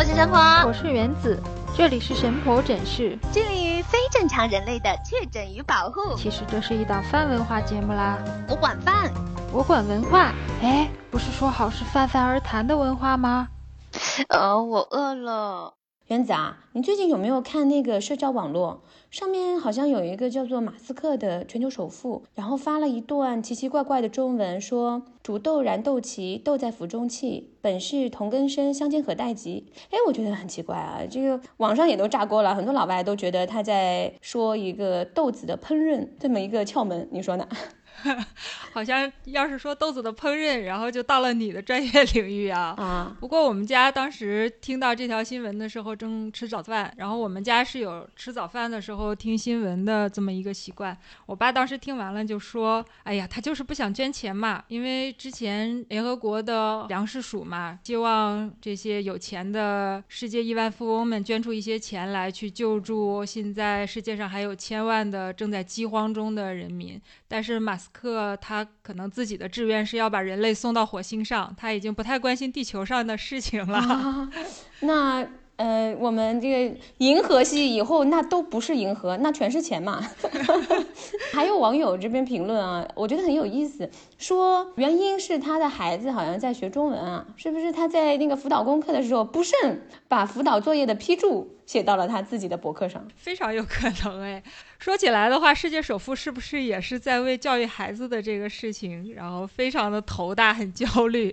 我是神婆，我是原子，这里是神婆诊室，致力于非正常人类的确诊与保护。其实这是一档泛文化节目啦。我管饭，我管文化。哎，不是说好是泛泛而谈的文化吗？呃，我饿了。原子啊，你最近有没有看那个社交网络？上面好像有一个叫做马斯克的全球首富，然后发了一段奇奇怪怪的中文，说煮豆燃豆萁，豆在釜中泣，本是同根生，相煎何太急。哎，我觉得很奇怪啊，这个网上也都炸锅了，很多老外都觉得他在说一个豆子的烹饪这么一个窍门，你说呢？好像要是说豆子的烹饪，然后就到了你的专业 领域啊。啊，不过我们家当时听到这条新闻的时候正吃早饭，然后我们家是有吃早饭的时候听新闻的这么一个习惯。我爸当时听完了就说：“哎呀，他就是不想捐钱嘛，因为之前联合国的粮食署嘛，希望这些有钱的世界亿万富翁们捐出一些钱来去救助现在世界上还有千万的正在饥荒中的人民，但是马斯。”克他可能自己的志愿是要把人类送到火星上，他已经不太关心地球上的事情了。那呃，我们这个银河系以后那都不是银河，那全是钱嘛。还有网友这边评论啊，我觉得很有意思，说原因是他的孩子好像在学中文啊，是不是他在那个辅导功课的时候不慎把辅导作业的批注写到了他自己的博客上？非常有可能哎。说起来的话，世界首富是不是也是在为教育孩子的这个事情，然后非常的头大，很焦虑？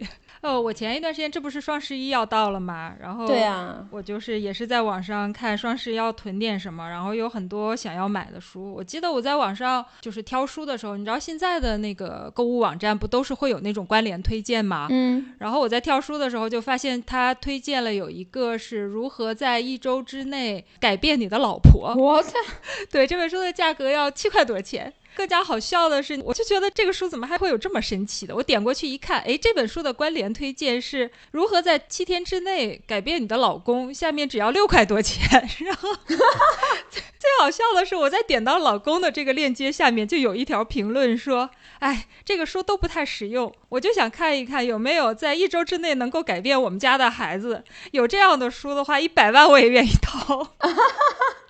哦，我前一段时间这不是双十一要到了嘛，然后对啊，我就是也是在网上看双十一要囤点什么，然后有很多想要买的书。我记得我在网上就是挑书的时候，你知道现在的那个购物网站不都是会有那种关联推荐吗？嗯，然后我在挑书的时候就发现他推荐了有一个是如何在一周之内改变你的老婆。我操，对，这本书的价格要七块多钱。更加好笑的是，我就觉得这个书怎么还会有这么神奇的？我点过去一看，哎，这本书的关联推荐是如何在七天之内改变你的老公，下面只要六块多钱。然后最好笑的是，我在点到老公的这个链接下面，就有一条评论说：“哎，这个书都不太实用，我就想看一看有没有在一周之内能够改变我们家的孩子。有这样的书的话，一百万我也愿意掏。”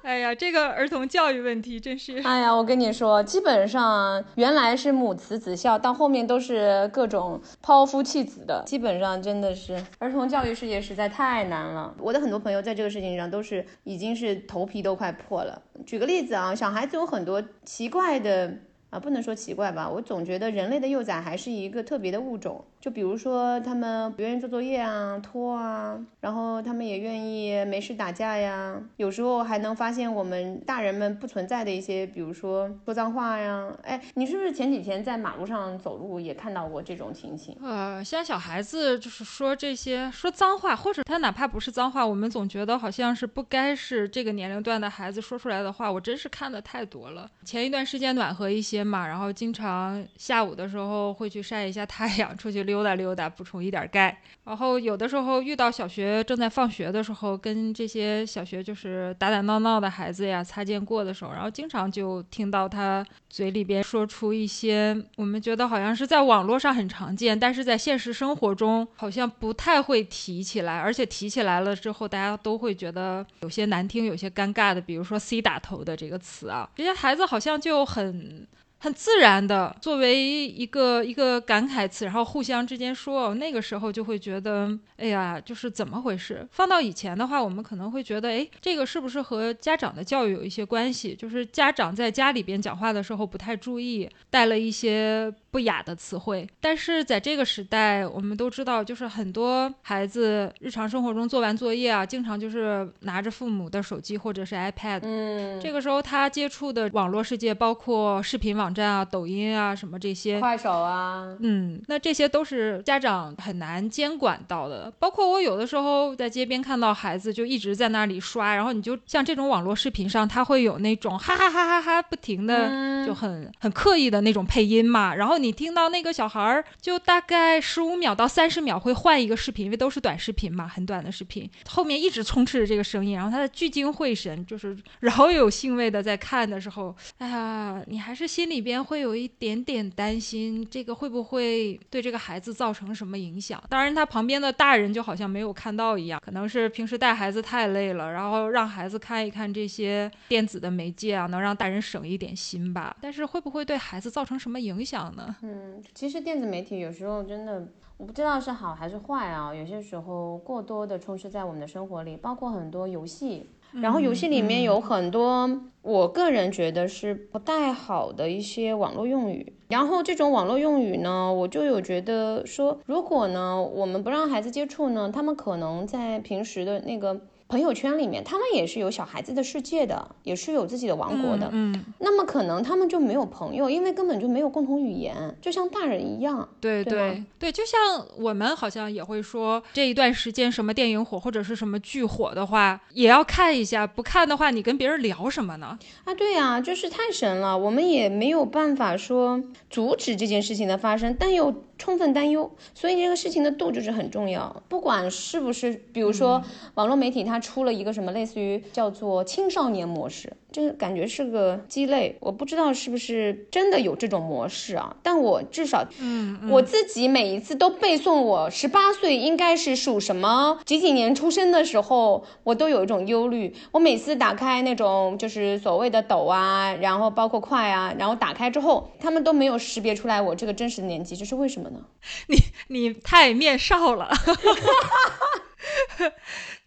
哎呀，这个儿童教育问题真是……哎呀，我跟你说，基本上原来是母慈子孝，到后面都是各种抛夫弃子的，基本上真的是儿童教育事业实在太难了。我的很多朋友在这个事情上都是已经是头皮都快破了。举个例子啊，小孩子有很多奇怪的啊，不能说奇怪吧，我总觉得人类的幼崽还是一个特别的物种。就比如说，他们不愿意做作业啊，拖啊，然后他们也愿意没事打架呀。有时候还能发现我们大人们不存在的一些，比如说说脏话呀。哎，你是不是前几天在马路上走路也看到过这种情形？呃，像小孩子就是说这些说脏话，或者他哪怕不是脏话，我们总觉得好像是不该是这个年龄段的孩子说出来的话。我真是看的太多了。前一段时间暖和一些嘛，然后经常下午的时候会去晒一下太阳，出去。溜达溜达，补充一点钙。然后有的时候遇到小学正在放学的时候，跟这些小学就是打打闹闹的孩子呀擦肩过的时候，然后经常就听到他嘴里边说出一些我们觉得好像是在网络上很常见，但是在现实生活中好像不太会提起来，而且提起来了之后，大家都会觉得有些难听、有些尴尬的。比如说 “C 打头”的这个词啊，这些孩子好像就很。很自然的作为一个一个感慨词，然后互相之间说，那个时候就会觉得，哎呀，就是怎么回事？放到以前的话，我们可能会觉得，哎，这个是不是和家长的教育有一些关系？就是家长在家里边讲话的时候不太注意，带了一些。不雅的词汇，但是在这个时代，我们都知道，就是很多孩子日常生活中做完作业啊，经常就是拿着父母的手机或者是 iPad，嗯，这个时候他接触的网络世界，包括视频网站啊、抖音啊什么这些，快手啊，嗯，那这些都是家长很难监管到的。包括我有的时候在街边看到孩子就一直在那里刷，然后你就像这种网络视频上，他会有那种哈哈哈哈哈不停的，就很很刻意的那种配音嘛，然后你。你听到那个小孩儿，就大概十五秒到三十秒会换一个视频，因为都是短视频嘛，很短的视频，后面一直充斥着这个声音，然后他的聚精会神，就是饶有兴味的在看的时候，哎呀，你还是心里里边会有一点点担心，这个会不会对这个孩子造成什么影响？当然，他旁边的大人就好像没有看到一样，可能是平时带孩子太累了，然后让孩子看一看这些电子的媒介啊，能让大人省一点心吧。但是会不会对孩子造成什么影响呢？嗯，其实电子媒体有时候真的。我不知道是好还是坏啊，有些时候过多的充斥在我们的生活里，包括很多游戏，然后游戏里面有很多我个人觉得是不太好的一些网络用语，然后这种网络用语呢，我就有觉得说，如果呢我们不让孩子接触呢，他们可能在平时的那个。朋友圈里面，他们也是有小孩子的世界的，也是有自己的王国的。嗯，那么可能他们就没有朋友，因为根本就没有共同语言，就像大人一样。对对对，就像我们好像也会说，这一段时间什么电影火或者是什么剧火的话，也要看一下。不看的话，你跟别人聊什么呢？啊，对呀，就是太神了，我们也没有办法说阻止这件事情的发生，但又。充分担忧，所以这个事情的度就是很重要。不管是不是，比如说网络媒体它出了一个什么类似于叫做青少年模式，这感觉是个鸡肋。我不知道是不是真的有这种模式啊？但我至少，嗯，我自己每一次都背诵我十八岁应该是属什么几几年出生的时候，我都有一种忧虑。我每次打开那种就是所谓的抖啊，然后包括快啊，然后打开之后，他们都没有识别出来我这个真实的年纪，这是为什么呢？你你太面少了，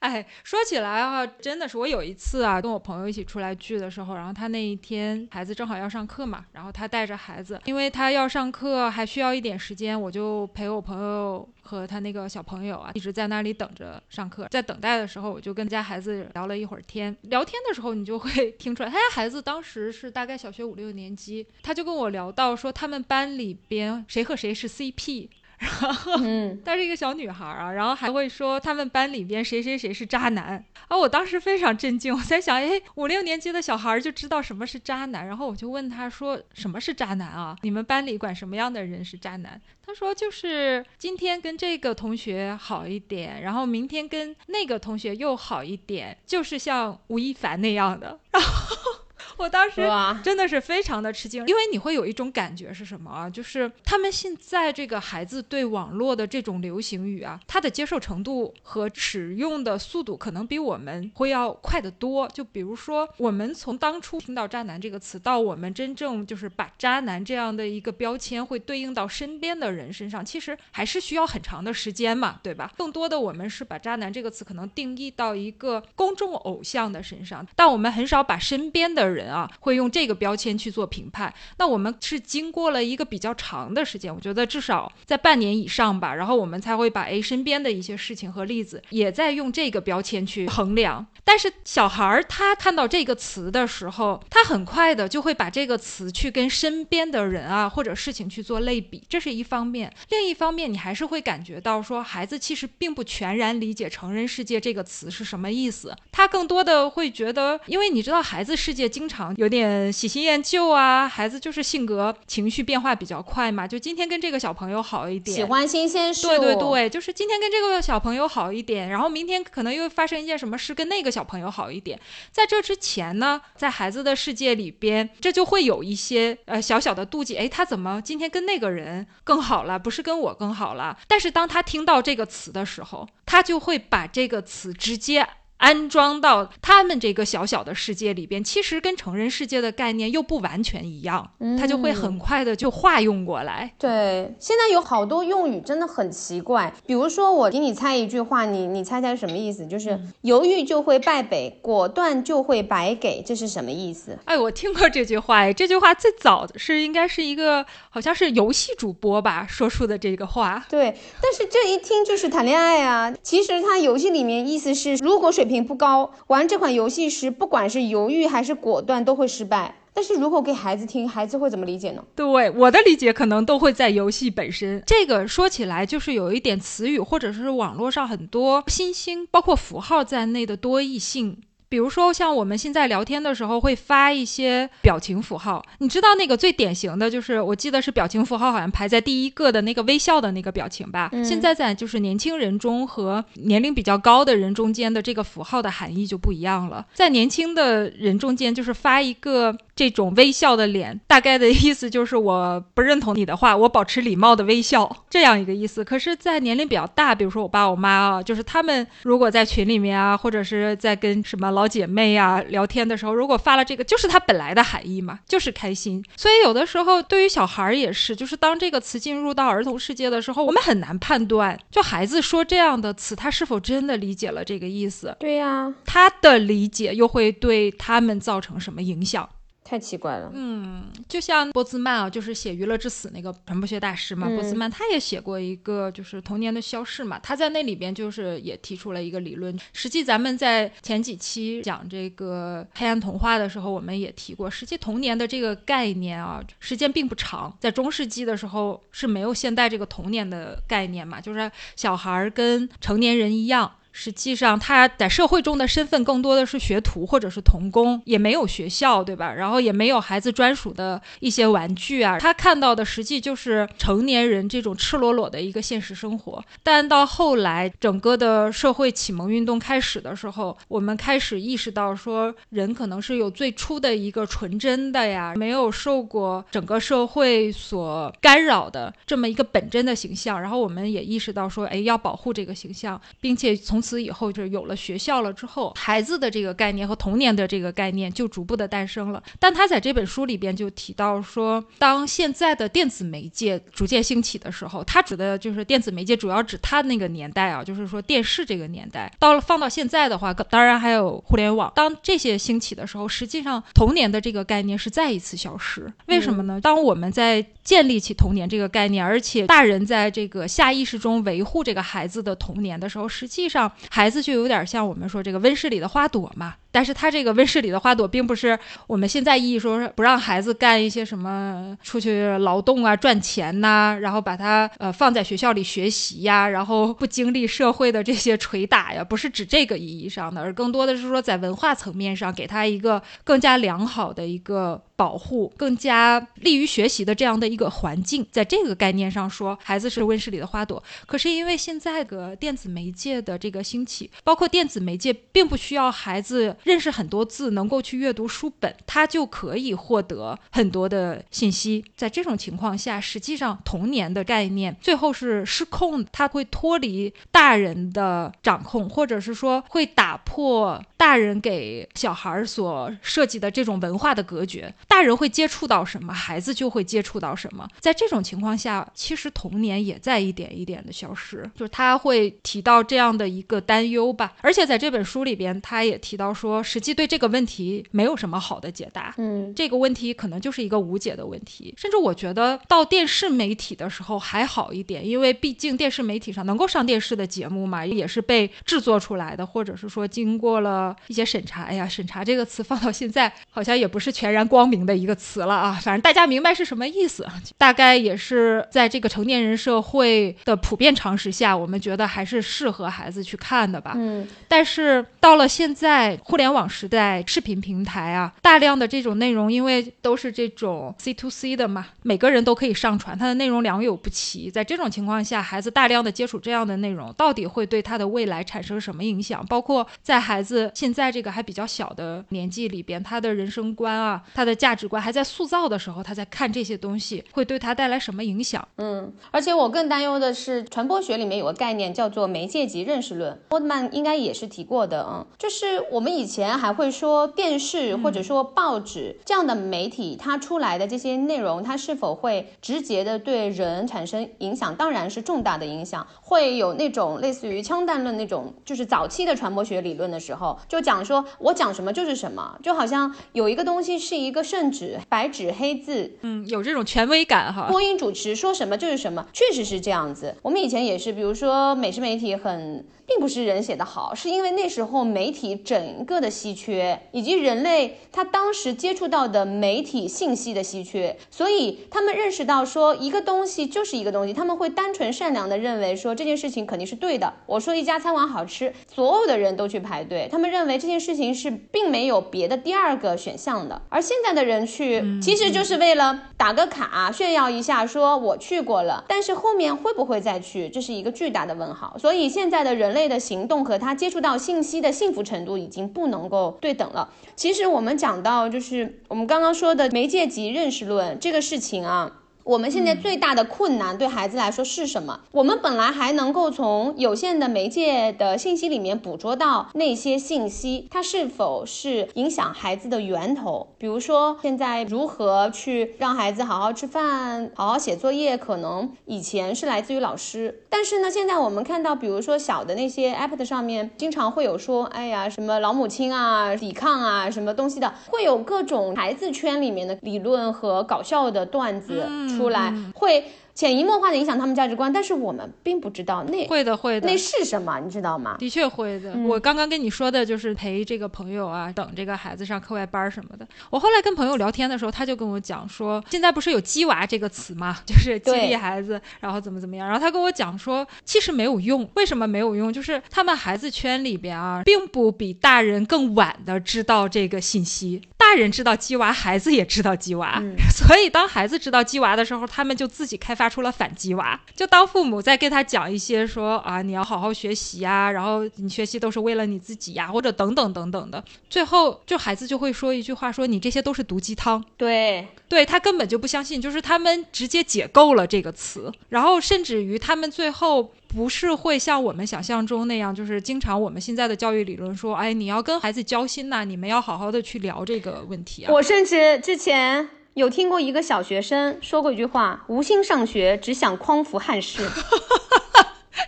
哎，说起来啊，真的是我有一次啊，跟我朋友一起出来聚的时候，然后他那一天孩子正好要上课嘛，然后他带着孩子，因为他要上课还需要一点时间，我就陪我朋友和他那个小朋友啊，一直在那里等着上课。在等待的时候，我就跟家孩子聊了一会儿天。聊天的时候，你就会 听出来，他家孩子当时是大概小学五六年级，他就跟我聊到说，他们班里边谁和谁是 CP。然后，嗯，她是一个小女孩啊，然后还会说他们班里边谁谁谁是渣男啊！我当时非常震惊，我在想，哎，五六年级的小孩就知道什么是渣男，然后我就问他说，什么是渣男啊？你们班里管什么样的人是渣男？他说就是今天跟这个同学好一点，然后明天跟那个同学又好一点，就是像吴亦凡那样的。然后。我当时真的是非常的吃惊，因为你会有一种感觉是什么啊？就是他们现在这个孩子对网络的这种流行语啊，他的接受程度和使用的速度可能比我们会要快得多。就比如说，我们从当初听到“渣男”这个词，到我们真正就是把“渣男”这样的一个标签会对应到身边的人身上，其实还是需要很长的时间嘛，对吧？更多的我们是把“渣男”这个词可能定义到一个公众偶像的身上，但我们很少把身边的人。啊，会用这个标签去做评判。那我们是经过了一个比较长的时间，我觉得至少在半年以上吧，然后我们才会把诶身边的一些事情和例子也在用这个标签去衡量。但是小孩儿他看到这个词的时候，他很快的就会把这个词去跟身边的人啊或者事情去做类比，这是一方面。另一方面，你还是会感觉到说，孩子其实并不全然理解“成人世界”这个词是什么意思。他更多的会觉得，因为你知道，孩子世界经常。有点喜新厌旧啊，孩子就是性格情绪变化比较快嘛，就今天跟这个小朋友好一点，喜欢新鲜事物。对对对，就是今天跟这个小朋友好一点，然后明天可能又发生一件什么事，跟那个小朋友好一点。在这之前呢，在孩子的世界里边，这就会有一些呃小小的妒忌，哎，他怎么今天跟那个人更好了，不是跟我更好了？但是当他听到这个词的时候，他就会把这个词直接。安装到他们这个小小的世界里边，其实跟成人世界的概念又不完全一样，他就会很快的就化用过来。对，现在有好多用语真的很奇怪，比如说我给你猜一句话，你你猜猜什么意思？就是犹豫就会败北，果断就会白给，这是什么意思？哎，我听过这句话，哎，这句话最早是应该是一个好像是游戏主播吧说出的这个话。对，但是这一听就是谈恋爱啊，其实他游戏里面意思是如果水。不高，玩这款游戏时，不管是犹豫还是果断，都会失败。但是如果给孩子听，孩子会怎么理解呢？对，我的理解可能都会在游戏本身。这个说起来就是有一点词语，或者是网络上很多新兴，包括符号在内的多义性。比如说，像我们现在聊天的时候会发一些表情符号，你知道那个最典型的就是，我记得是表情符号好像排在第一个的那个微笑的那个表情吧。现在在就是年轻人中和年龄比较高的人中间的这个符号的含义就不一样了，在年轻的人中间就是发一个。这种微笑的脸，大概的意思就是我不认同你的话，我保持礼貌的微笑 这样一个意思。可是，在年龄比较大，比如说我爸我妈啊，就是他们如果在群里面啊，或者是在跟什么老姐妹啊聊天的时候，如果发了这个，就是他本来的含义嘛，就是开心。所以有的时候对于小孩也是，就是当这个词进入到儿童世界的时候，我们很难判断，就孩子说这样的词，他是否真的理解了这个意思。对呀，他的理解又会对他们造成什么影响？太奇怪了，嗯，就像波兹曼啊，就是写《娱乐至死》那个传播学大师嘛，波兹曼他也写过一个就是童年的消逝嘛，他在那里边就是也提出了一个理论。实际咱们在前几期讲这个黑暗童话的时候，我们也提过，实际童年的这个概念啊，时间并不长，在中世纪的时候是没有现代这个童年的概念嘛，就是小孩跟成年人一样。实际上，他在社会中的身份更多的是学徒或者是童工，也没有学校，对吧？然后也没有孩子专属的一些玩具啊。他看到的实际就是成年人这种赤裸裸的一个现实生活。但到后来，整个的社会启蒙运动开始的时候，我们开始意识到说，人可能是有最初的一个纯真的呀，没有受过整个社会所干扰的这么一个本真的形象。然后我们也意识到说，哎，要保护这个形象，并且从从此以后，就是有了学校了之后，孩子的这个概念和童年的这个概念就逐步的诞生了。但他在这本书里边就提到说，当现在的电子媒介逐渐兴起的时候，他指的就是电子媒介，主要指他那个年代啊，就是说电视这个年代。到了放到现在的话，当然还有互联网。当这些兴起的时候，实际上童年的这个概念是再一次消失。为什么呢？当我们在建立起童年这个概念，而且大人在这个下意识中维护这个孩子的童年的时候，实际上孩子就有点像我们说这个温室里的花朵嘛。但是他这个温室里的花朵，并不是我们现在意义说不让孩子干一些什么出去劳动啊、赚钱呐，然后把他呃放在学校里学习呀，然后不经历社会的这些捶打呀，不是指这个意义上的，而更多的是说在文化层面上给他一个更加良好的一个保护、更加利于学习的这样的一个环境。在这个概念上说，孩子是温室里的花朵。可是因为现在的电子媒介的这个兴起，包括电子媒介并不需要孩子。认识很多字，能够去阅读书本，他就可以获得很多的信息。在这种情况下，实际上童年的概念最后是失控，他会脱离大人的掌控，或者是说会打破大人给小孩所设计的这种文化的隔绝。大人会接触到什么，孩子就会接触到什么。在这种情况下，其实童年也在一点一点的消失。就是他会提到这样的一个担忧吧，而且在这本书里边，他也提到说。说实际对这个问题没有什么好的解答，嗯，这个问题可能就是一个无解的问题。甚至我觉得到电视媒体的时候还好一点，因为毕竟电视媒体上能够上电视的节目嘛，也是被制作出来的，或者是说经过了一些审查。哎呀，审查这个词放到现在好像也不是全然光明的一个词了啊。反正大家明白是什么意思，大概也是在这个成年人社会的普遍常识下，我们觉得还是适合孩子去看的吧。嗯，但是到了现在，互联互联网时代，视频平台啊，大量的这种内容，因为都是这种 C to C 的嘛，每个人都可以上传，它的内容良莠不齐。在这种情况下，孩子大量的接触这样的内容，到底会对他的未来产生什么影响？包括在孩子现在这个还比较小的年纪里边，他的人生观啊，他的价值观还在塑造的时候，他在看这些东西，会对他带来什么影响？嗯，而且我更担忧的是，传播学里面有个概念叫做媒介及认识论，波特曼应该也是提过的嗯，就是我们以前还会说电视或者说报纸这样的媒体，它出来的这些内容，它是否会直接的对人产生影响？当然是重大的影响，会有那种类似于枪弹论那种，就是早期的传播学理论的时候，就讲说我讲什么就是什么，就好像有一个东西是一个圣旨，白纸黑字，嗯，有这种权威感哈。播音主持说什么就是什么，确实是这样子。我们以前也是，比如说美食媒体很。并不是人写的好，是因为那时候媒体整个的稀缺，以及人类他当时接触到的媒体信息的稀缺，所以他们认识到说一个东西就是一个东西，他们会单纯善良的认为说这件事情肯定是对的。我说一家餐馆好吃，所有的人都去排队，他们认为这件事情是并没有别的第二个选项的。而现在的人去，其实就是为了打个卡炫耀一下，说我去过了，但是后面会不会再去，这是一个巨大的问号。所以现在的人类。类的行动和他接触到信息的幸福程度已经不能够对等了。其实我们讲到就是我们刚刚说的媒介及认识论这个事情啊。我们现在最大的困难对孩子来说是什么？我们本来还能够从有限的媒介的信息里面捕捉到那些信息，它是否是影响孩子的源头？比如说，现在如何去让孩子好好吃饭、好好写作业，可能以前是来自于老师，但是呢，现在我们看到，比如说小的那些 app 上面，经常会有说，哎呀，什么老母亲啊、抵抗啊，什么东西的，会有各种孩子圈里面的理论和搞笑的段子。出来会。潜移默化的影响他们价值观，但是我们并不知道那会的会的那是什么，你知道吗？的确会的。我刚刚跟你说的就是陪这个朋友啊，等这个孩子上课外班什么的。我后来跟朋友聊天的时候，他就跟我讲说，现在不是有“鸡娃”这个词吗？就是激励孩子，然后怎么怎么样。然后他跟我讲说，其实没有用。为什么没有用？就是他们孩子圈里边啊，并不比大人更晚的知道这个信息。大人知道鸡娃，孩子也知道鸡娃。所以当孩子知道鸡娃的时候，他们就自己开发。出了反击娃，就当父母在跟他讲一些说啊，你要好好学习呀，然后你学习都是为了你自己呀，或者等等等等的，最后就孩子就会说一句话，说你这些都是毒鸡汤。对，对他根本就不相信，就是他们直接解构了这个词，然后甚至于他们最后不是会像我们想象中那样，就是经常我们现在的教育理论说，哎，你要跟孩子交心呐，你们要好好的去聊这个问题啊。我甚至之前。有听过一个小学生说过一句话：“无心上学，只想匡扶汉室。”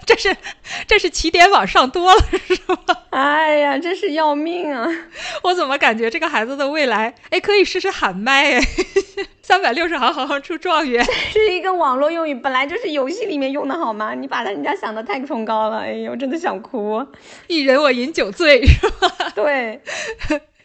这是这是起点往上多了，是吗？哎呀，真是要命啊！我怎么感觉这个孩子的未来，哎，可以试试喊麦，哎，三百六十行，行行出状元。这是一个网络用语，本来就是游戏里面用的好吗？你把人家想的太崇高了，哎呦，真的想哭。一人我饮酒醉，是吧？对，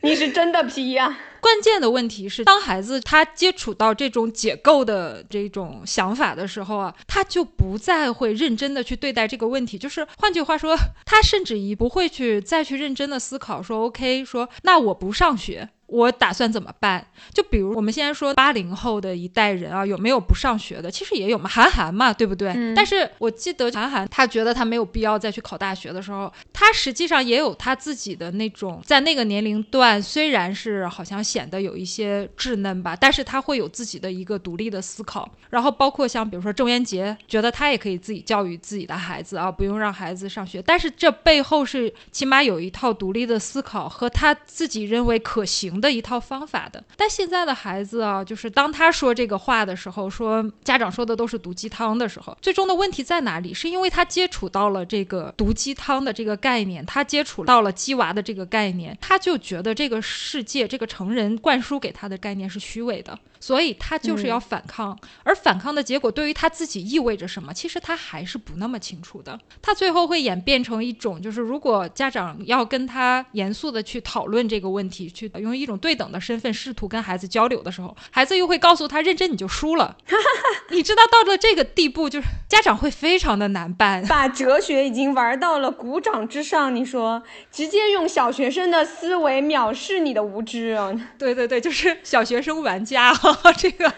你是真的皮呀。关键的问题是，当孩子他接触到这种解构的这种想法的时候啊，他就不再会认真的去对待这个问题。就是换句话说，他甚至于不会去再去认真的思考说，OK，说那我不上学。我打算怎么办？就比如我们现在说八零后的一代人啊，有没有不上学的？其实也有嘛，韩寒嘛，对不对？但是我记得韩寒他觉得他没有必要再去考大学的时候，他实际上也有他自己的那种，在那个年龄段，虽然是好像显得有一些稚嫩吧，但是他会有自己的一个独立的思考。然后包括像比如说郑渊洁，觉得他也可以自己教育自己的孩子啊，不用让孩子上学。但是这背后是起码有一套独立的思考和他自己认为可行。的一套方法的，但现在的孩子啊，就是当他说这个话的时候，说家长说的都是毒鸡汤的时候，最终的问题在哪里？是因为他接触到了这个毒鸡汤的这个概念，他接触到了鸡娃的这个概念，他就觉得这个世界这个成人灌输给他的概念是虚伪的。所以他就是要反抗，而反抗的结果对于他自己意味着什么？其实他还是不那么清楚的。他最后会演变成一种，就是如果家长要跟他严肃的去讨论这个问题，去用一种对等的身份试图跟孩子交流的时候，孩子又会告诉他认真你就输了。你知道到了这个地步，就是家长会非常的难办。把哲学已经玩到了鼓掌之上，你说直接用小学生的思维藐视你的无知啊！对对对，就是小学生玩家。这个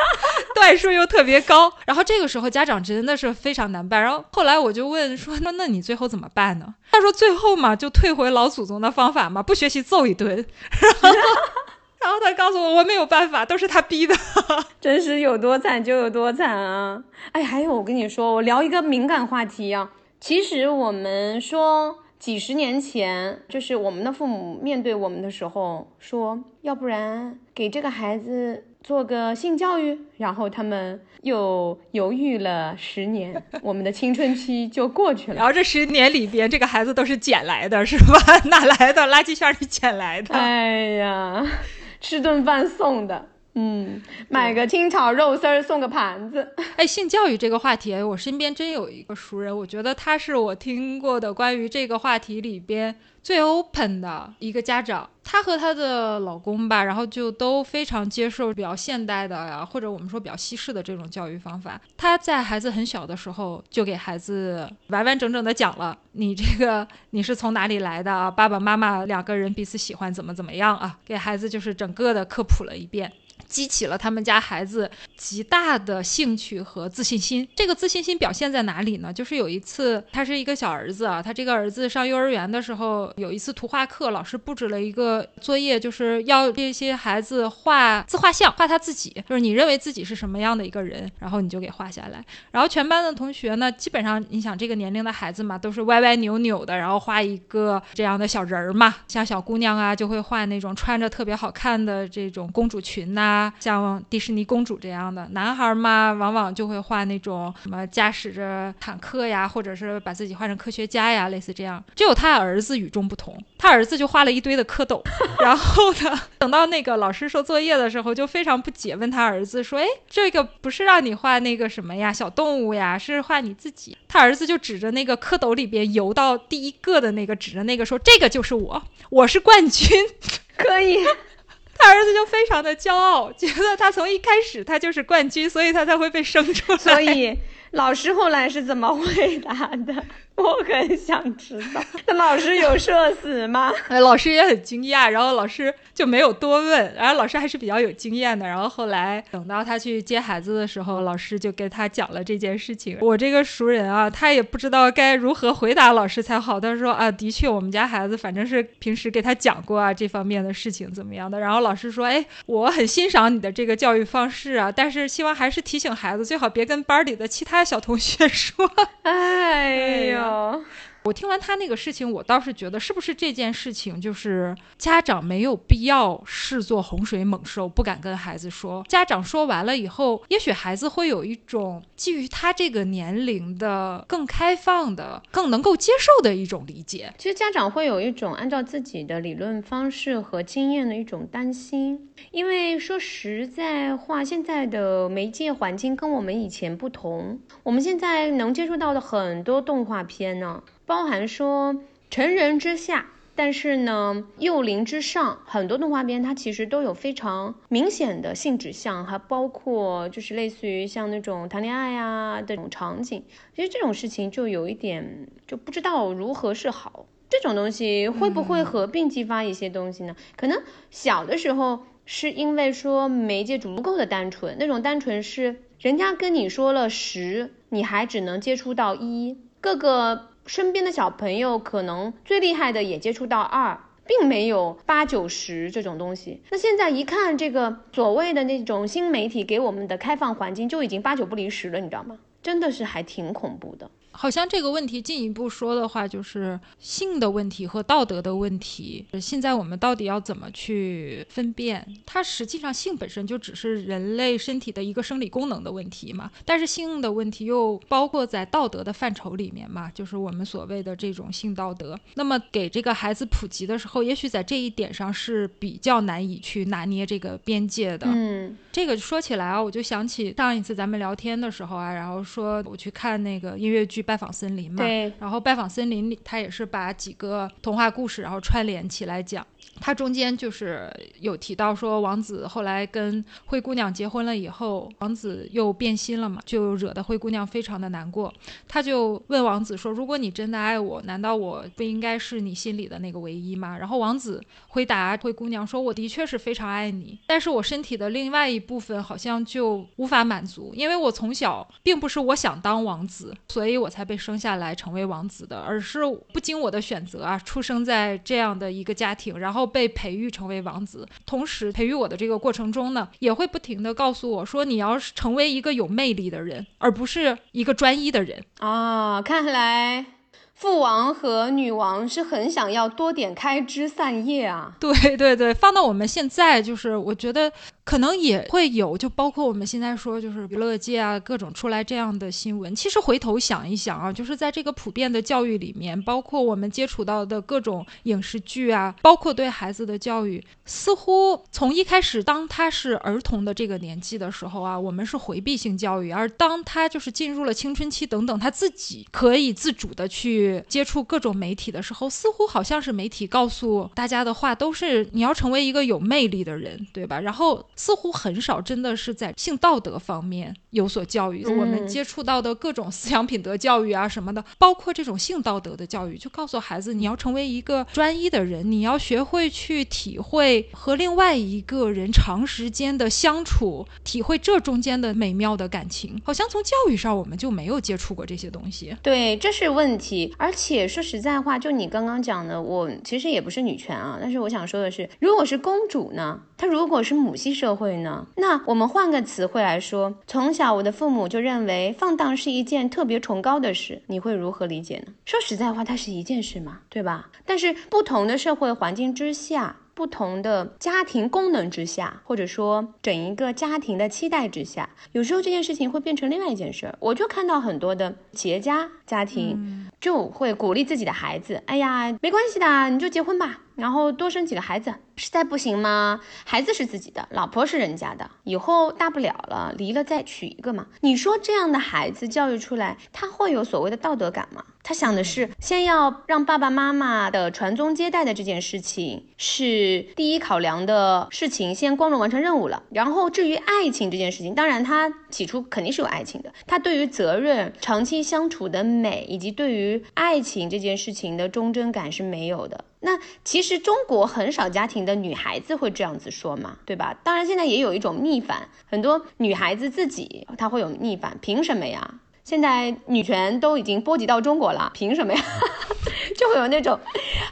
段数又特别高，然后这个时候家长真的是非常难办。然后后来我就问说：“那那你最后怎么办呢？”他说：“最后嘛，就退回老祖宗的方法嘛，不学习揍一顿。”然后他告诉我：“我没有办法，都是他逼的。”真是有多惨就有多惨啊！哎，还有我跟你说，我聊一个敏感话题啊。其实我们说。几十年前，就是我们的父母面对我们的时候说，要不然给这个孩子做个性教育，然后他们又犹豫了十年，我们的青春期就过去了。然后这十年里边，这个孩子都是捡来的，是吧？哪来的？垃圾箱里捡来的。哎呀，吃顿饭送的。嗯，买个清炒肉丝儿送个盘子。哎，性教育这个话题，我身边真有一个熟人，我觉得他是我听过的关于这个话题里边最 open 的一个家长。她和她的老公吧，然后就都非常接受比较现代的呀，或者我们说比较西式的这种教育方法。她在孩子很小的时候就给孩子完完整整的讲了，你这个你是从哪里来的啊？爸爸妈妈两个人彼此喜欢怎么怎么样啊？给孩子就是整个的科普了一遍。激起了他们家孩子极大的兴趣和自信心。这个自信心表现在哪里呢？就是有一次，他是一个小儿子啊，他这个儿子上幼儿园的时候，有一次图画课，老师布置了一个作业，就是要这些孩子画自画像，画他自己，就是你认为自己是什么样的一个人，然后你就给画下来。然后全班的同学呢，基本上你想这个年龄的孩子嘛，都是 歪歪扭扭的，然后画一个这样的小人儿嘛，像小姑娘啊，就会画那种穿着特别好看的这种公主裙呐、像迪士尼公主这样的。男孩嘛，往往就会画那种什么驾驶着坦克呀，或者是把自己画成科学家呀，类似这样。只有他儿子与众不同，他儿子就画了一堆的蝌蚪，然后呢，等到那个老师收作业的时候，就非常不解，问他儿子说：“哎，这个不是让你画那个什么呀，小动物呀，是画你自己。”他儿子就指着那个蝌蚪里边游到第一个的那个，指着那个说：“这个就是我，我是冠军。”可以。他儿子就非常的骄傲，觉得他从一开始他就是冠军，所以他才会被生出来。所以老师后来是怎么回答的？我很想知道。那老师有社死吗？哎，老师也很惊讶，然后老师就没有多问，然后老师还是比较有经验的。然后后来等到他去接孩子的时候，老师就给他讲了这件事情。我这个熟人啊，他也不知道该如何回答老师才好。他说啊，的确，我们家孩子反正是平时给他讲过啊这方面的事情怎么样的。然后老师说，哎，我很欣赏你的这个教育方式啊，但是希望还是提醒孩子，最好别跟班里的其他小同学 说。哎呦。我听完他那个事情，我倒是觉得，是不是这件事情就是家长没有必要视作洪水猛兽，不敢跟孩子说。家长说完了以后，也许孩子会有一种基于他这个年龄的更开放的、更能够接受的一种理解。其实家长会有一种按照自己的理论方式和经验的一种担心，因为说实在话，现在的媒介环境跟我们以前不同，我们现在能接触到的很多动画片呢。包含说成人之下，但是呢幼龄之上，很多动画片它其实都有非常明显的性指向，还包括就是类似于像那种谈恋爱啊这种场景。其实这种事情就有一点就不知道如何是好。这种东西会不会合并激发一些东西呢？可能小的时候是因为说媒介足够的单纯，那种单纯是人家跟你说了十，你还只能接触到一，各个。身边的小朋友可能最厉害的也接触到二，并没有八九十这种东西。那现在一看这个所谓的那种新媒体给我们的开放环境，就已经八九不离十了，你知道吗？真的是还挺恐怖的。好像这个问题进一步说的话，就是性的问题和道德的问题。现在我们到底要怎么去分辨？它实际上性本身就只是人类身体的一个生理功能的问题嘛。但是性的问题又包括在道德的范畴里面嘛，就是我们所谓的这种性道德。那么给这个孩子普及的时候，也许在这一点上是比较难以去拿捏这个边界的。嗯，这个说起来啊，我就想起上一次咱们聊天的时候啊，然后说我去看那个音乐剧。拜访森林嘛，对，然后拜访森林里，他也是把几个童话故事，然后串联起来讲。他中间就是有提到说，王子后来跟灰姑娘结婚了以后，王子又变心了嘛，就惹得灰姑娘非常的难过。他就问王子说：“如果你真的爱我，难道我不应该是你心里的那个唯一吗？”然后王子回答灰姑娘说：“我的确是非常爱你，但是我身体的另外一部分好像就无法满足，因为我从小并不是我想当王子，所以我才被生下来成为王子的，而是不经我的选择啊，出生在这样的一个家庭，然后。”被培育成为王子，同时培育我的这个过程中呢，也会不停的告诉我说，你要是成为一个有魅力的人，而不是一个专一的人啊。看来父王和女王是很想要多点开枝散叶啊。对对对，放到我们现在，就是我觉得。可能也会有，就包括我们现在说，就是娱乐界啊，各种出来这样的新闻。其实回头想一想啊，就是在这个普遍的教育里面，包括我们接触到的各种影视剧啊，包括对孩子的教育，似乎从一开始，当他是儿童的这个年纪的时候啊，我们是回避性教育；而当他就是进入了青春期等等，他自己可以自主的去接触各种媒体的时候，似乎好像是媒体告诉大家的话都是你要成为一个有魅力的人，对吧？然后。似乎很少真的是在性道德方面有所教育。我们接触到的各种思想品德教育啊什么的，包括这种性道德的教育，就告诉孩子你要成为一个专一的人，你要学会去体会和另外一个人长时间的相处，体会这中间的美妙的感情。好像从教育上我们就没有接触过这些东西。对，这是问题。而且说实在话，就你刚刚讲的，我其实也不是女权啊，但是我想说的是，如果是公主呢？她如果是母系社会呢？那我们换个词汇来说，从小我的父母就认为放荡是一件特别崇高的事，你会如何理解呢？说实在话，它是一件事嘛，对吧？但是不同的社会环境之下。不同的家庭功能之下，或者说整一个家庭的期待之下，有时候这件事情会变成另外一件事儿。我就看到很多的企业家家庭就会鼓励自己的孩子：“哎呀，没关系的，你就结婚吧，然后多生几个孩子。实在不行吗？孩子是自己的，老婆是人家的，以后大不了了，离了再娶一个嘛。你说这样的孩子教育出来，他会有所谓的道德感吗？”他想的是，先要让爸爸妈妈的传宗接代的这件事情是第一考量的事情，先光荣完成任务了。然后至于爱情这件事情，当然他起初肯定是有爱情的，他对于责任、长期相处的美，以及对于爱情这件事情的忠贞感是没有的。那其实中国很少家庭的女孩子会这样子说嘛，对吧？当然现在也有一种逆反，很多女孩子自己她会有逆反，凭什么呀？现在女权都已经波及到中国了，凭什么呀？就会有那种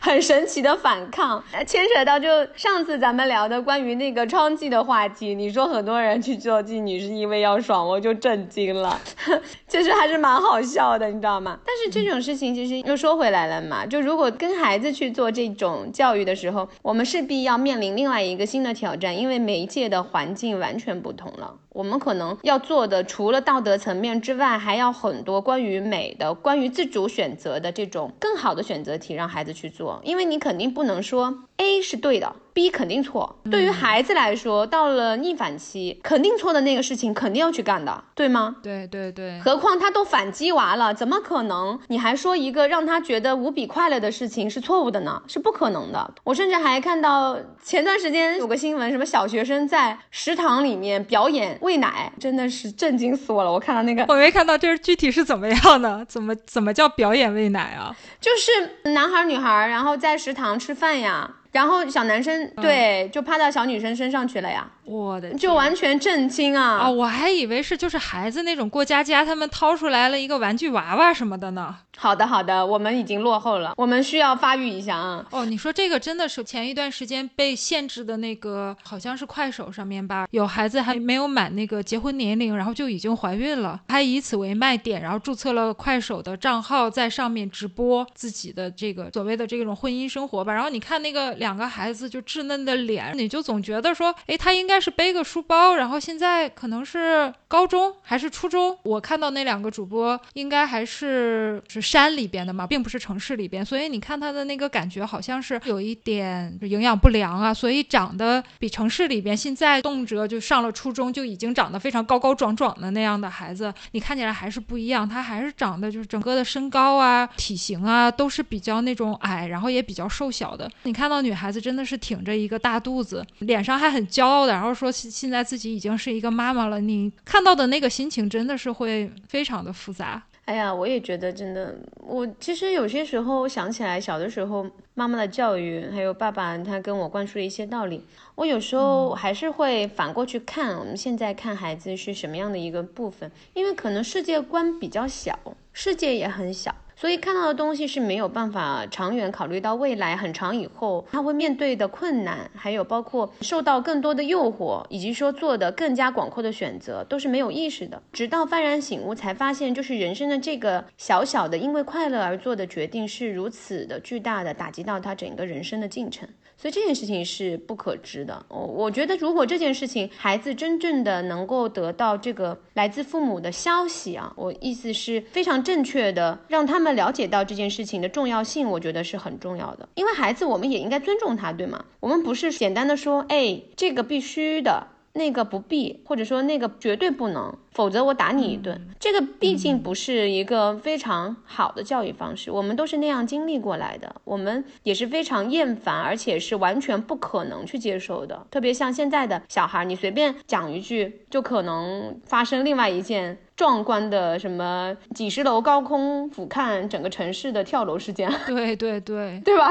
很神奇的反抗，牵扯到就上次咱们聊的关于那个娼妓的话题。你说很多人去做妓女是因为要爽，我就震惊了。其实还是蛮好笑的，你知道吗？但是这种事情其实又说回来了嘛，就如果跟孩子去做这种教育的时候，我们势必要面临另外一个新的挑战，因为媒介的环境完全不同了。我们可能要做的，除了道德层面之外，还要很多关于美的、关于自主选择的这种更好的选择题，让孩子去做。因为你肯定不能说 A 是对的。B 肯定错，对于孩子来说，到了逆反期，肯定错的那个事情肯定要去干的，对吗？对对对。何况他都反击娃了，怎么可能？你还说一个让他觉得无比快乐的事情是错误的呢？是不可能的。我甚至还看到前段时间有个新闻，什么小学生在食堂里面表演喂奶，真的是震惊死我了。我看到那个，我没看到这是具体是怎么样的？怎么怎么叫表演喂奶啊？就是男孩女孩，然后在食堂吃饭呀。然后小男生对，就趴到小女生身上去了呀。我的就完全震惊啊！啊，我还以为是就是孩子那种过家家，他们掏出来了一个玩具娃娃什么的呢。好的好的，我们已经落后了，我们需要发育一下啊。哦，你说这个真的是前一段时间被限制的那个，好像是快手上面吧，有孩子还没有满那个结婚年龄，然后就已经怀孕了，还以此为卖点，然后注册了快手的账号，在上面直播自己的这个所谓的这种婚姻生活吧。然后你看那个两个孩子就稚嫩的脸，你就总觉得说，哎，他应该。应该是背个书包，然后现在可能是高中还是初中。我看到那两个主播应该还是是山里边的嘛，并不是城市里边，所以你看他的那个感觉好像是有一点营养不良啊，所以长得比城市里边现在动辄就上了初中就已经长得非常高高壮壮的那样的孩子，你看起来还是不一样，他还是长得就是整个的身高啊、体型啊都是比较那种矮，然后也比较瘦小的。你看到女孩子真的是挺着一个大肚子，脸上还很骄傲的。然后说现在自己已经是一个妈妈了，你看到的那个心情真的是会非常的复杂。哎呀，我也觉得真的，我其实有些时候想起来小的时候妈妈的教育，还有爸爸他跟我灌输的一些道理，我有时候还是会反过去看我们现在看孩子是什么样的一个部分，因为可能世界观比较小，世界也很小。所以看到的东西是没有办法长远考虑到未来很长以后他会面对的困难，还有包括受到更多的诱惑，以及说做的更加广阔的选择，都是没有意识的。直到幡然醒悟，才发现就是人生的这个小小的因为快乐而做的决定，是如此的巨大的打击到他整个人生的进程。所以这件事情是不可知的。我我觉得，如果这件事情孩子真正的能够得到这个来自父母的消息啊，我意思是非常正确的，让他们了解到这件事情的重要性，我觉得是很重要的。因为孩子，我们也应该尊重他，对吗？我们不是简单的说，哎，这个必须的。那个不必，或者说那个绝对不能，否则我打你一顿。这个毕竟不是一个非常好的教育方式，我们都是那样经历过来的，我们也是非常厌烦，而且是完全不可能去接受的。特别像现在的小孩，你随便讲一句，就可能发生另外一件。壮观的什么几十楼高空俯瞰整个城市的跳楼事件，对 对对，对吧？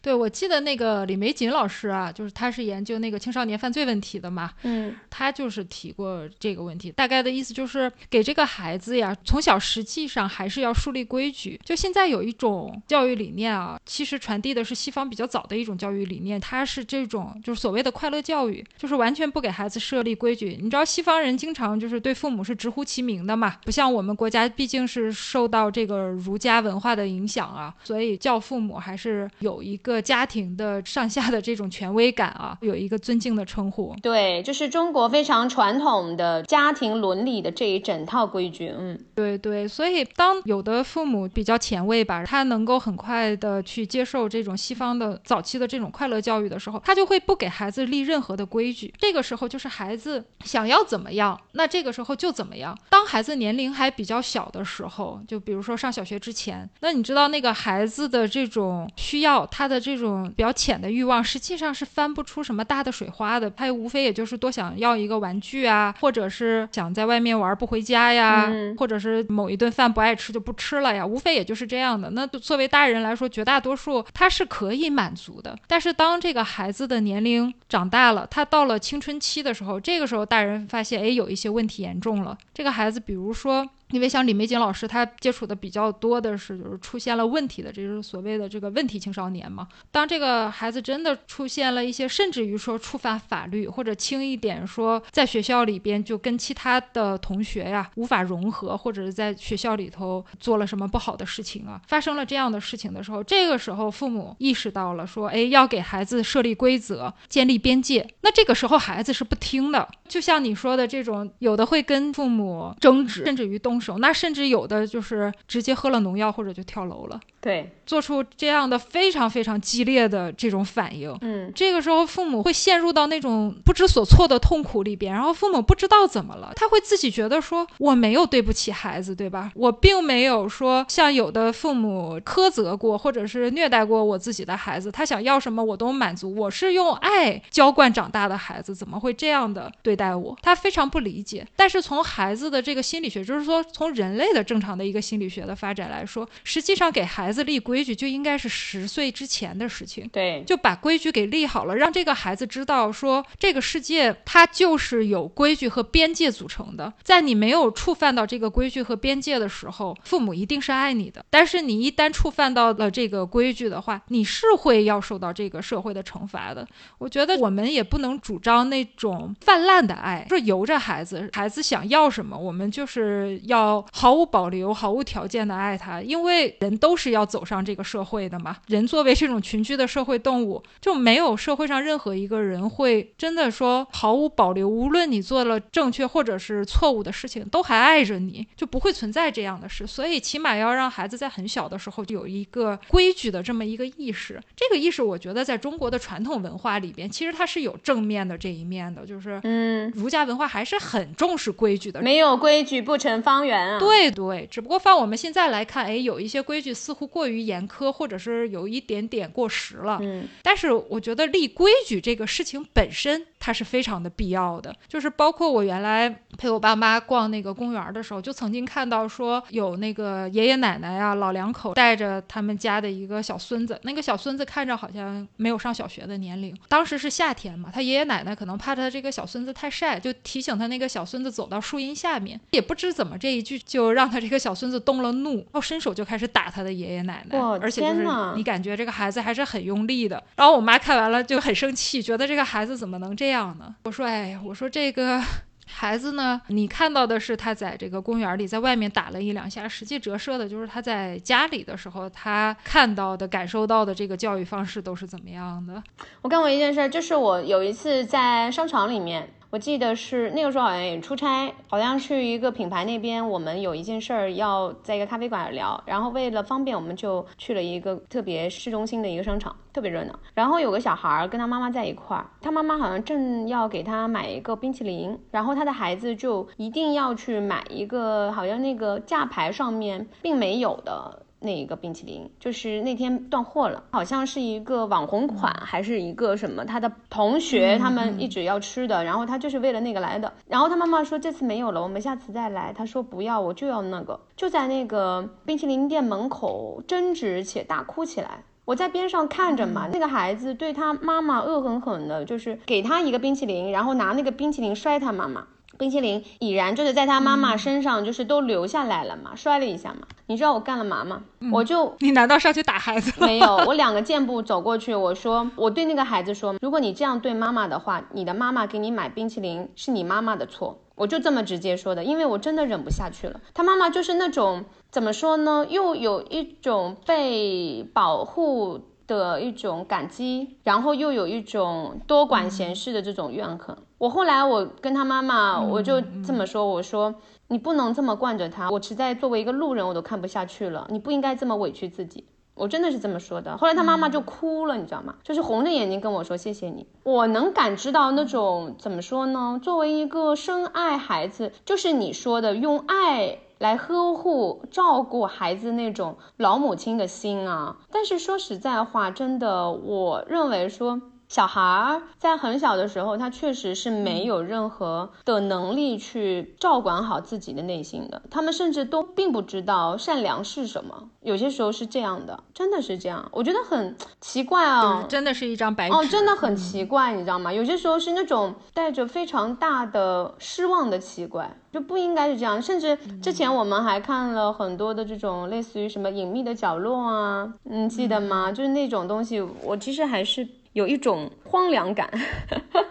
对，我记得那个李玫瑾老师啊，就是他是研究那个青少年犯罪问题的嘛，嗯，他就是提过这个问题，大概的意思就是给这个孩子呀，从小实际上还是要树立规矩。就现在有一种教育理念啊，其实传递的是西方比较早的一种教育理念，它是这种就是所谓的快乐教育，就是完全不给孩子设立规矩。你知道西方人经常就是对父母是直呼其名。的嘛，不像我们国家，毕竟是受到这个儒家文化的影响啊，所以叫父母还是有一个家庭的上下的这种权威感啊，有一个尊敬的称呼。对，就是中国非常传统的家庭伦理的这一整套规矩。嗯，对对，所以当有的父母比较前卫吧，他能够很快的去接受这种西方的早期的这种快乐教育的时候，他就会不给孩子立任何的规矩。这个时候就是孩子想要怎么样，那这个时候就怎么样。当孩子年龄还比较小的时候，就比如说上小学之前，那你知道那个孩子的这种需要，他的这种比较浅的欲望，实际上是翻不出什么大的水花的。他无非也就是多想要一个玩具啊，或者是想在外面玩不回家呀，或者是某一顿饭不爱吃就不吃了呀，无非也就是这样的。那作为大人来说，绝大多数他是可以满足的。但是当这个孩子的年龄长大了，他到了青春期的时候，这个时候大人发现，哎，有一些问题严重了。这个孩子，比如说。因为像李玫瑾老师，他接触的比较多的是，就是出现了问题的，这就是所谓的这个问题青少年嘛。当这个孩子真的出现了一些，甚至于说触犯法律，或者轻一点说，在学校里边就跟其他的同学呀无法融合，或者是在学校里头做了什么不好的事情啊，发生了这样的事情的时候，这个时候父母意识到了说，哎，要给孩子设立规则，建立边界。那这个时候孩子是不听的，就像你说的这种，有的会跟父母争执，甚至于动。那甚至有的就是直接喝了农药或者就跳楼了，对，做出这样的非常非常激烈的这种反应，嗯，这个时候父母会陷入到那种不知所措的痛苦里边，然后父母不知道怎么了，他会自己觉得说我没有对不起孩子，对吧？我并没有说像有的父母苛责过或者是虐待过我自己的孩子，他想要什么我都满足，我是用爱浇灌长大的孩子，怎么会这样的对待我？他非常不理解。但是从孩子的这个心理学，就是说。从人类的正常的一个心理学的发展来说，实际上给孩子立规矩就应该是十岁之前的事情。对，就把规矩给立好了，让这个孩子知道说，这个世界它就是有规矩和边界组成的。在你没有触犯到这个规矩和边界的时候，父母一定是爱你的。但是你一旦触犯到了这个规矩的话，你是会要受到这个社会的惩罚的。我觉得我们也不能主张那种泛滥的爱，说由着孩子，孩子想要什么，我们就是要。要毫无保留、毫无条件的爱他，因为人都是要走上这个社会的嘛。人作为这种群居的社会动物，就没有社会上任何一个人会真的说毫无保留，无论你做了正确或者是错误的事情，都还爱着你，就不会存在这样的事。所以，起码要让孩子在很小的时候就有一个规矩的这么一个意识。这个意识，我觉得在中国的传统文化里边，其实它是有正面的这一面的，就是嗯，儒家文化还是很重视规矩的，没有规矩不成方圆。对对，只不过放我们现在来看，哎，有一些规矩似乎过于严苛，或者是有一点点过时了。嗯，但是我觉得立规矩这个事情本身。它是非常的必要的，就是包括我原来陪我爸妈逛那个公园的时候，就曾经看到说有那个爷爷奶奶呀、老两口带着他们家的一个小孙子，那个小孙子看着好像没有上小学的年龄。当时是夏天嘛，他爷爷奶奶可能怕他这个小孙子太晒，就提醒他那个小孙子走到树荫下面。也不知怎么这一句就让他这个小孙子动了怒，然后伸手就开始打他的爷爷奶奶。而且就是你感觉这个孩子还是很用力的。然后我妈看完了就很生气，觉得这个孩子怎么能这样。呢？我说，哎呀，我说这个 孩子呢，你看到的是他在这个公园里，在外面打了一两下，实际折射的就是他在家里的时候，他看到的、感受到的这个教育方式都是怎么样的。我干过一件事，就是我有一次在商场里面。我记得是那个时候好像也出差，好像去一个品牌那边，我们有一件事儿要在一个咖啡馆聊，然后为了方便，我们就去了一个特别市中心的一个商场，特别热闹。然后有个小孩儿跟他妈妈在一块儿，他妈妈好像正要给他买一个冰淇淋，然后他的孩子就一定要去买一个，好像那个价牌上面并没有的。那一个冰淇淋就是那天断货了，好像是一个网红款，还是一个什么？他的同学他们一直要吃的，然后他就是为了那个来的。然后他妈妈说这次没有了，我们下次再来。他说不要，我就要那个，就在那个冰淇淋店门口争执且大哭起来。我在边上看着嘛，那个孩子对他妈妈恶狠狠的，就是给他一个冰淇淋，然后拿那个冰淇淋摔他妈妈。冰淇淋已然就是在他妈妈身上，就是都留下来了嘛，摔了一下嘛。你知道我干了嘛吗？我就你难道上去打孩子？没有，我两个 箭步走过去，我说我对那个孩子说，如果你这样对妈妈的话，你的妈妈给你买冰淇淋是你妈妈的错，我就这么直接说的，因为我真的忍不下去了。他妈妈就是那种怎么说呢，又有一种被保护。的一种感激，然后又有一种多管闲事的这种怨恨。我后来我跟他妈妈，我就这么说，我说你不能这么惯着他，我实在作为一个路人我都看不下去了，你不应该这么委屈自己。我真的是这么说的。后来他妈妈就哭了，你知道吗？就是红着眼睛跟我说谢谢你。我能感知到那种怎么说呢？作为一个深爱孩子，就是你说的用爱。来呵护、照顾孩子那种老母亲的心啊！但是说实在话，真的，我认为说。小孩儿在很小的时候，他确实是没有任何的能力去照管好自己的内心的。他们甚至都并不知道善良是什么。有些时候是这样的，真的是这样。我觉得很奇怪啊，真的是一张白纸哦，真的很奇怪，你知道吗？有些时候是那种带着非常大的失望的奇怪，就不应该是这样。甚至之前我们还看了很多的这种类似于什么隐秘的角落啊，嗯，记得吗？就是那种东西，我其实还是。有一种荒凉感，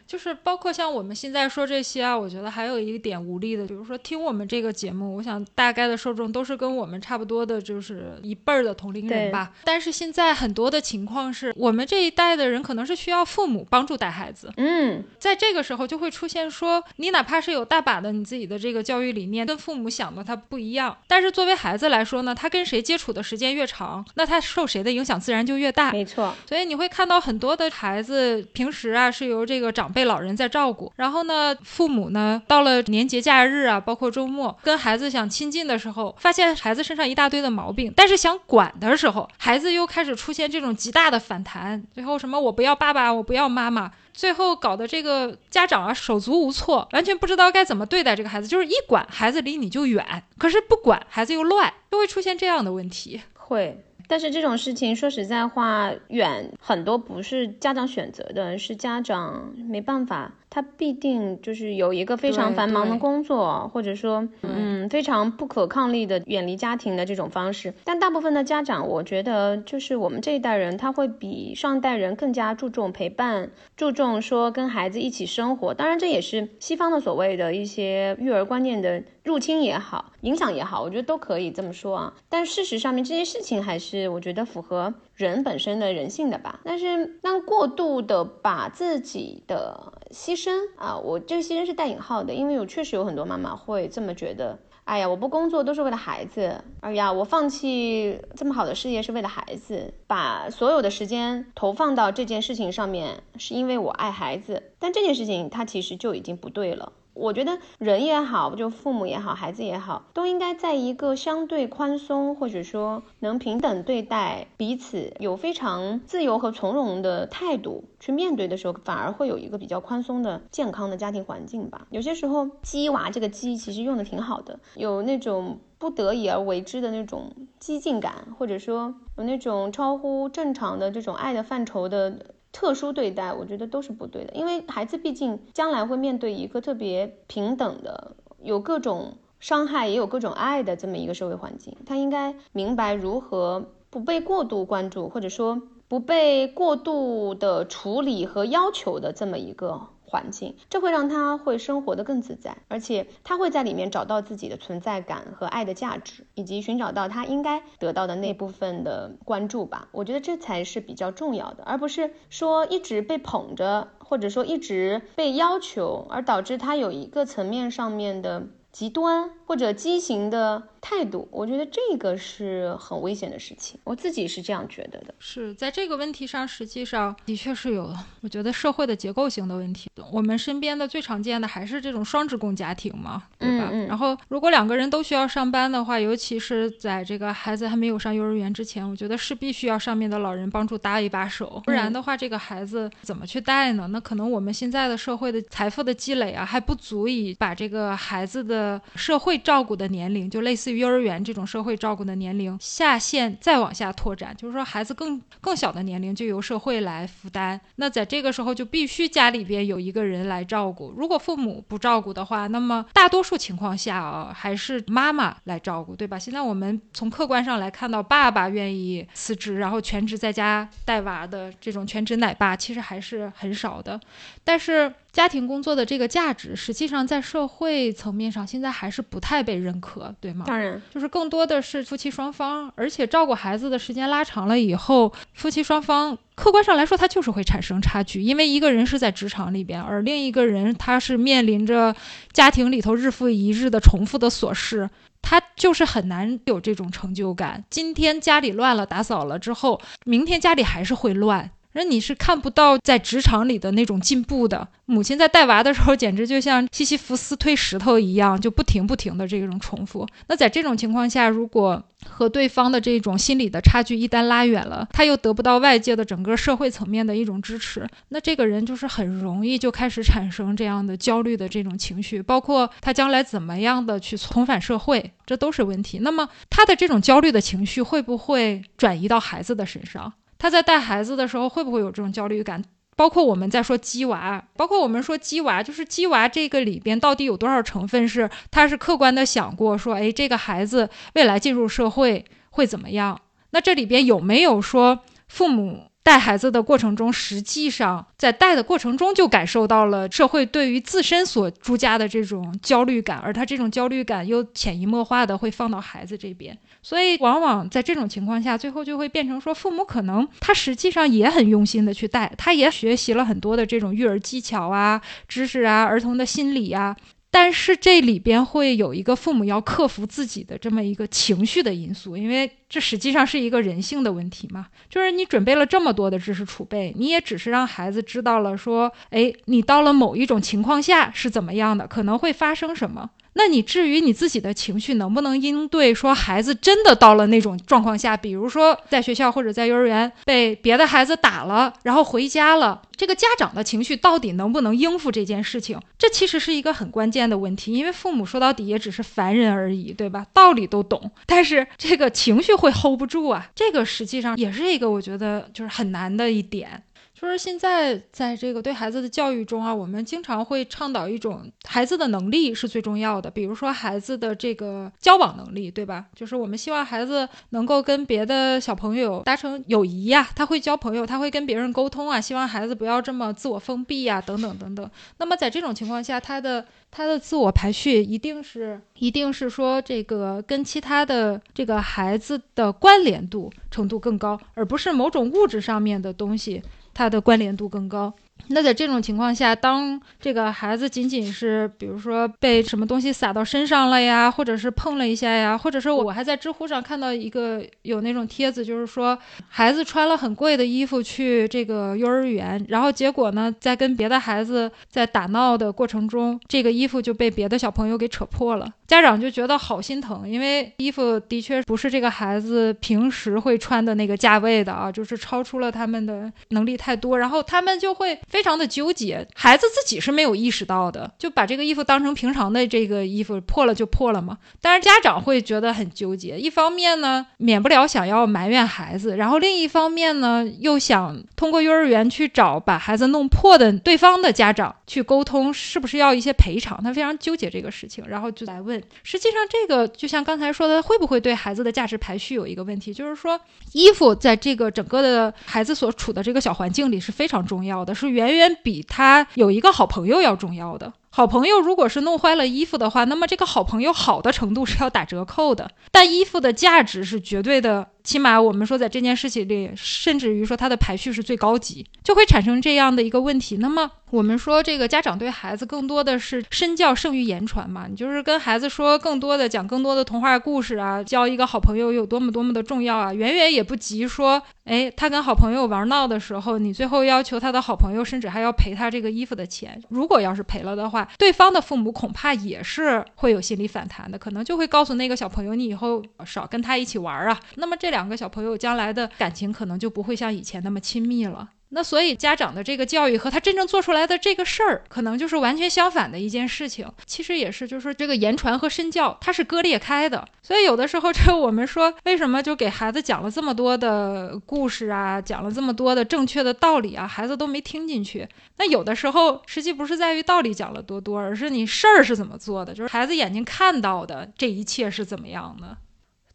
就是包括像我们现在说这些啊，我觉得还有一点无力的，比如说听我们这个节目，我想大概的受众都是跟我们差不多的，就是一辈儿的同龄人吧。但是现在很多的情况是我们这一代的人可能是需要父母帮助带孩子，嗯，在这个时候就会出现说，你哪怕是有大把的你自己的这个教育理念跟父母想的他不一样，但是作为孩子来说呢，他跟谁接触的时间越长，那他受谁的影响自然就越大，没错。所以你会看到很多的孩子平时啊是由这个长辈老人在照顾，然后呢，父母呢到了年节假日啊，包括周末跟孩子想亲近的时候，发现孩子身上一大堆的毛病，但是想管的时候，孩子又开始出现这种极大的反弹，最后什么我不要爸爸，我不要妈妈，最后搞得这个家长啊手足无措，完全不知道该怎么对待这个孩子，就是一管孩子离你就远，可是不管孩子又乱，就会出现这样的问题，会。但是这种事情说实在话，远很多不是家长选择的，是家长没办法。他必定就是有一个非常繁忙的工作，或者说，嗯，非常不可抗力的远离家庭的这种方式。但大部分的家长，我觉得就是我们这一代人，他会比上一代人更加注重陪伴，注重说跟孩子一起生活。当然，这也是西方的所谓的一些育儿观念的入侵也好，影响也好，我觉得都可以这么说啊。但事实上面这些事情还是我觉得符合。人本身的人性的吧，但是当过度的把自己的牺牲生啊，我这个牺牲是带引号的，因为我确实有很多妈妈会这么觉得，哎呀，我不工作都是为了孩子，哎呀，我放弃这么好的事业是为了孩子，把所有的时间投放到这件事情上面，是因为我爱孩子，但这件事情它其实就已经不对了。我觉得人也好，就父母也好，孩子也好，都应该在一个相对宽松，或者说能平等对待彼此，有非常自由和从容的态度去面对的时候，反而会有一个比较宽松的、健康的家庭环境吧。有些时候，鸡娃这个鸡其实用的挺好的，有那种不得已而为之的那种激进感，或者说有那种超乎正常的这种爱的范畴的。特殊对待，我觉得都是不对的，因为孩子毕竟将来会面对一个特别平等的，有各种伤害，也有各种爱的这么一个社会环境，他应该明白如何不被过度关注，或者说不被过度的处理和要求的这么一个。环境，这会让他会生活的更自在，而且他会在里面找到自己的存在感和爱的价值，以及寻找到他应该得到的那部分的关注吧。我觉得这才是比较重要的，而不是说一直被捧着，或者说一直被要求，而导致他有一个层面上面的极端或者畸形的。态度，我觉得这个是很危险的事情，我自己是这样觉得的。是在这个问题上，实际上的确是有，我觉得社会的结构性的问题。我们身边的最常见的还是这种双职工家庭嘛，对吧？然后如果两个人都需要上班的话，尤其是在这个孩子还没有上幼儿园之前，我觉得是必须要上面的老人帮助搭一把手，不然的话，这个孩子怎么去带呢？那可能我们现在的社会的财富的积累啊，还不足以把这个孩子的呃社会照顾的年龄，就类似于。幼儿园这种社会照顾的年龄下限再往下拓展，就是说孩子更更小的年龄就由社会来负担。那在这个时候就必须家里边有一个人来照顾。如果父母不照顾的话，那么大多数情况下啊还是妈妈来照顾，对吧？现在我们从客观上来看到，爸爸愿意辞职然后全职在家带娃的这种全职奶爸其实还是很少的，但是。家庭工作的这个价值，实际上在社会层面上现在还是不太被认可，对吗？当然，就是更多的是夫妻双方，而且照顾孩子的时间拉长了以后，夫妻双方客观上来说，他就是会产生差距，因为一个人是在职场里边，而另一个人他是面临着家庭里头日复一日的重复的琐事，他就是很难有这种成就感。今天家里乱了，打扫了之后，明天家里还是会乱。那你是看不到在职场里的那种进步的。母亲在带娃的时候，简直就像西西弗斯推石头一样，就不停不停的这种重复。那在这种情况下，如果和对方的这种心理的差距一旦拉远了，他又得不到外界的整个社会层面的一种支持，那这个人就是很容易就开始产生这样的焦虑的这种情绪，包括他将来怎么样的去重返社会，这都是问题。那么他的这种焦虑的情绪会不会转移到孩子的身上？他在带孩子的时候会不会有这种焦虑感？包括我们在说鸡娃，包括我们说鸡娃，就是鸡娃这个里边到底有多少成分是他是客观的想过说，哎，这个孩子未来进入社会会怎么样？那这里边有没有说父母？带孩子的过程中，实际上在带的过程中就感受到了社会对于自身所注加的这种焦虑感，而他这种焦虑感又潜移默化的会放到孩子这边，所以往往在这种情况下，最后就会变成说，父母可能他实际上也很用心的去带，他也学习了很多的这种育儿技巧啊、知识啊、儿童的心理呀。但是这里边会有一个父母要克服自己的这么一个情绪的因素，因为这实际上是一个人性的问题嘛。就是你准备了这么多的知识储备，你也只是让孩子知道了说，哎，你到了某一种情况下是怎么样的，可能会发生什么。那你至于你自己的情绪能不能应对？说孩子真的到了那种状况下，比如说在学校或者在幼儿园被别的孩子打了，然后回家了，这个家长的情绪到底能不能应付这件事情？这其实是一个很关键的问题，因为父母说到底也只是凡人而已，对吧？道理都懂，但是这个情绪会 hold 不住啊，这个实际上也是一个我觉得就是很难的一点。就是现在在这个对孩子的教育中啊，我们经常会倡导一种孩子的能力是最重要的，比如说孩子的这个交往能力，对吧？就是我们希望孩子能够跟别的小朋友达成友谊呀，他会交朋友，他会跟别人沟通啊，希望孩子不要这么自我封闭呀，等等等等。那么在这种情况下，他的他的自我排序一定是一定是说这个跟其他的这个孩子的关联度程度更高，而不是某种物质上面的东西。它的关联度更高。那在这种情况下，当这个孩子仅仅是比如说被什么东西洒到身上了呀，或者是碰了一下呀，或者是我还在知乎上看到一个有那种帖子，就是说孩子穿了很贵的衣服去这个幼儿园，然后结果呢，在跟别的孩子在打闹的过程中，这个衣服就被别的小朋友给扯破了，家长就觉得好心疼，因为衣服的确不是这个孩子平时会穿的那个价位的啊，就是超出了他们的能力太多，然后他们就会。非常的纠结，孩子自己是没有意识到的，就把这个衣服当成平常的这个衣服，破了就破了嘛。但是家长会觉得很纠结，一方面呢，免不了想要埋怨孩子，然后另一方面呢，又想通过幼儿园去找把孩子弄破的对方的家长去沟通，是不是要一些赔偿？他非常纠结这个事情，然后就来问实际上，这个就像刚才说的，会不会对孩子的价值排序有一个问题？就是说，衣服在这个整个的孩子所处的这个小环境里是非常重要的，是远远比他有一个好朋友要重要的。好朋友如果是弄坏了衣服的话，那么这个好朋友好的程度是要打折扣的，但衣服的价值是绝对的。起码我们说，在这件事情里，甚至于说它的排序是最高级，就会产生这样的一个问题。那么我们说，这个家长对孩子更多的是身教胜于言传嘛？你就是跟孩子说更多的讲更多的童话故事啊，交一个好朋友有多么多么的重要啊，远远也不及说，哎，他跟好朋友玩闹的时候，你最后要求他的好朋友，甚至还要赔他这个衣服的钱。如果要是赔了的话，对方的父母恐怕也是会有心理反弹的，可能就会告诉那个小朋友，你以后少跟他一起玩啊。那么这两个小朋友将来的感情可能就不会像以前那么亲密了。那所以家长的这个教育和他真正做出来的这个事儿，可能就是完全相反的一件事情。其实也是，就是这个言传和身教它是割裂开的。所以有的时候，这我们说为什么就给孩子讲了这么多的故事啊，讲了这么多的正确的道理啊，孩子都没听进去。那有的时候，实际不是在于道理讲了多多，而是你事儿是怎么做的，就是孩子眼睛看到的这一切是怎么样的。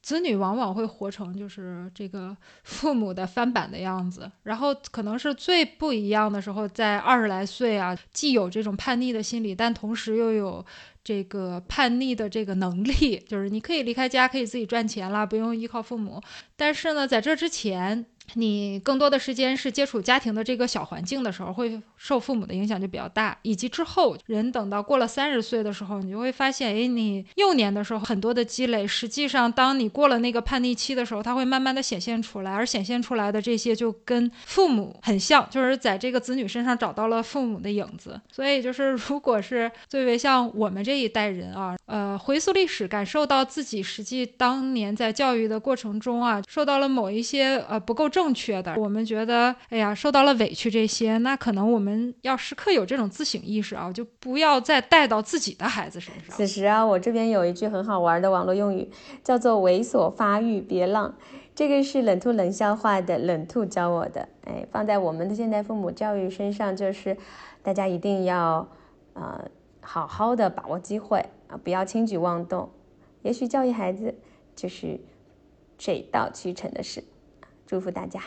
子女往往会活成就是这个 父母的翻版的样子，然后可能是最不一样的时候，在二十来岁啊，既有这种叛逆的心理，但同时又有这个叛逆的这个能力，就是你可以离开家，可以自己赚钱啦，不用依靠父母。但是呢，在这之前。你更多的时间是接触家庭的这个小环境的时候，会受父母的影响就比较大。以及之后，人等到过了三十岁的时候，你就会发现，哎，你幼年的时候很多的积累，实际上当你过了那个叛逆期的时候，它会慢慢的显现出来。而显现出来的这些，就跟父母很像，就是在这个子女身上找到了父母的影子。所以，就是如果是作为像我们这一代人啊，呃，回溯历史，感受到自己实际当年在教育的过程中啊，受到了某一些呃不够。正确的，我们觉得，哎呀，受到了委屈，这些，那可能我们要时刻有这种自省意识啊，就不要再带到自己的孩子身上。此时啊，我这边有一句很好玩的网络用语，叫做“猥琐发育别浪”，这个是冷兔冷笑话的冷兔教我的。哎，放在我们的现代父母教育身上，就是大家一定要，呃，好好的把握机会啊，不要轻举妄动。也许教育孩子就是水到渠成的事。祝福大家。